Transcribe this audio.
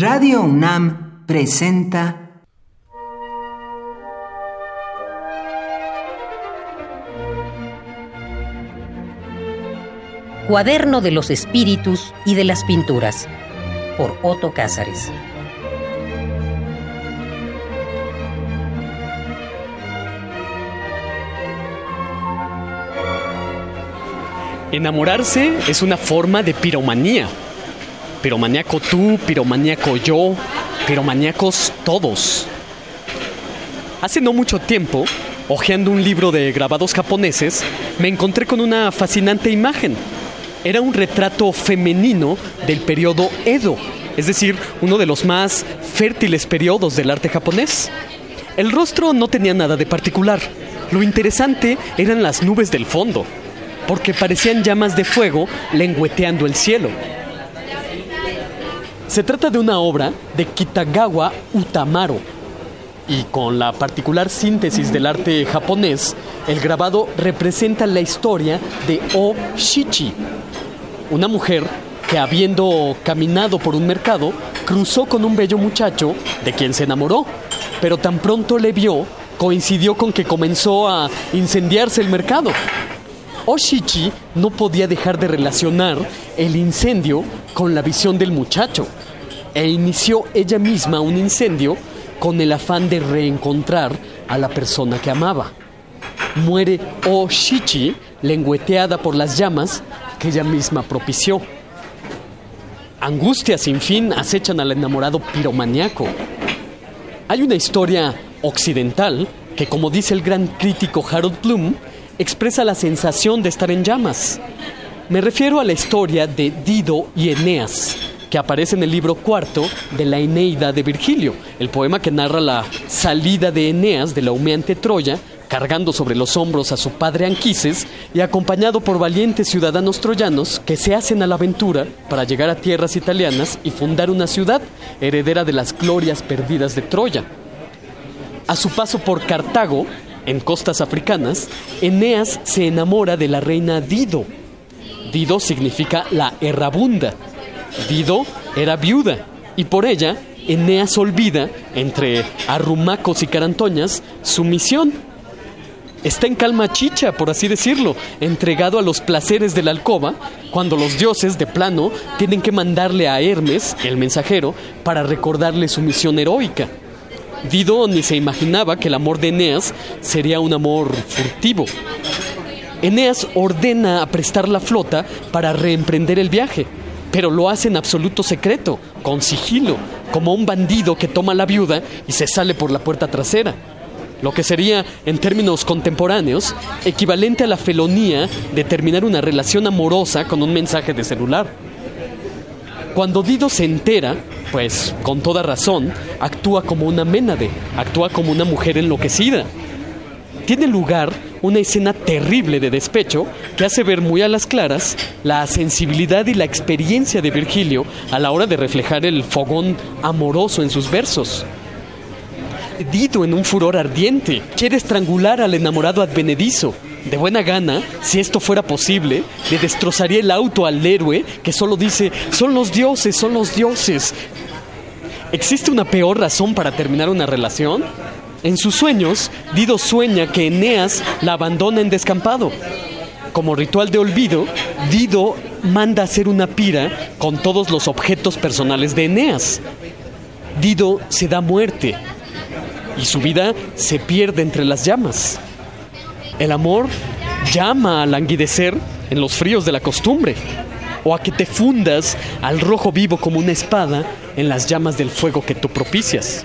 Radio UNAM presenta Cuaderno de los Espíritus y de las Pinturas por Otto Cázares. Enamorarse es una forma de piromanía. Piromaníaco tú, piromaníaco yo, piromaníacos todos. Hace no mucho tiempo, hojeando un libro de grabados japoneses, me encontré con una fascinante imagen. Era un retrato femenino del periodo Edo, es decir, uno de los más fértiles periodos del arte japonés. El rostro no tenía nada de particular. Lo interesante eran las nubes del fondo, porque parecían llamas de fuego lengüeteando el cielo. Se trata de una obra de Kitagawa Utamaro, y con la particular síntesis del arte japonés, el grabado representa la historia de O una mujer que habiendo caminado por un mercado, cruzó con un bello muchacho de quien se enamoró, pero tan pronto le vio, coincidió con que comenzó a incendiarse el mercado. Oshichi no podía dejar de relacionar el incendio con la visión del muchacho e inició ella misma un incendio con el afán de reencontrar a la persona que amaba. Muere Oshichi lengüeteada por las llamas que ella misma propició. Angustias sin fin acechan al enamorado piromaniaco. Hay una historia occidental que, como dice el gran crítico Harold Bloom, expresa la sensación de estar en llamas. Me refiero a la historia de Dido y Eneas, que aparece en el libro cuarto de la Eneida de Virgilio, el poema que narra la salida de Eneas de la humeante Troya, cargando sobre los hombros a su padre Anquises y acompañado por valientes ciudadanos troyanos que se hacen a la aventura para llegar a tierras italianas y fundar una ciudad heredera de las glorias perdidas de Troya. A su paso por Cartago, en costas africanas, Eneas se enamora de la reina Dido. Dido significa la errabunda. Dido era viuda y por ella Eneas olvida, entre arrumacos y carantoñas, su misión. Está en calma chicha, por así decirlo, entregado a los placeres de la alcoba, cuando los dioses, de plano, tienen que mandarle a Hermes, el mensajero, para recordarle su misión heroica. Dido ni se imaginaba que el amor de Eneas sería un amor furtivo. Eneas ordena aprestar la flota para reemprender el viaje, pero lo hace en absoluto secreto, con sigilo, como un bandido que toma a la viuda y se sale por la puerta trasera. Lo que sería, en términos contemporáneos, equivalente a la felonía de terminar una relación amorosa con un mensaje de celular. Cuando Dido se entera, pues con toda razón, actúa como una ménade, actúa como una mujer enloquecida. Tiene lugar una escena terrible de despecho que hace ver muy a las claras la sensibilidad y la experiencia de Virgilio a la hora de reflejar el fogón amoroso en sus versos. Dido en un furor ardiente quiere estrangular al enamorado advenedizo. De buena gana, si esto fuera posible, le destrozaría el auto al héroe que solo dice, son los dioses, son los dioses. ¿Existe una peor razón para terminar una relación? En sus sueños, Dido sueña que Eneas la abandona en descampado. Como ritual de olvido, Dido manda hacer una pira con todos los objetos personales de Eneas. Dido se da muerte y su vida se pierde entre las llamas. El amor llama a languidecer en los fríos de la costumbre o a que te fundas al rojo vivo como una espada en las llamas del fuego que tú propicias.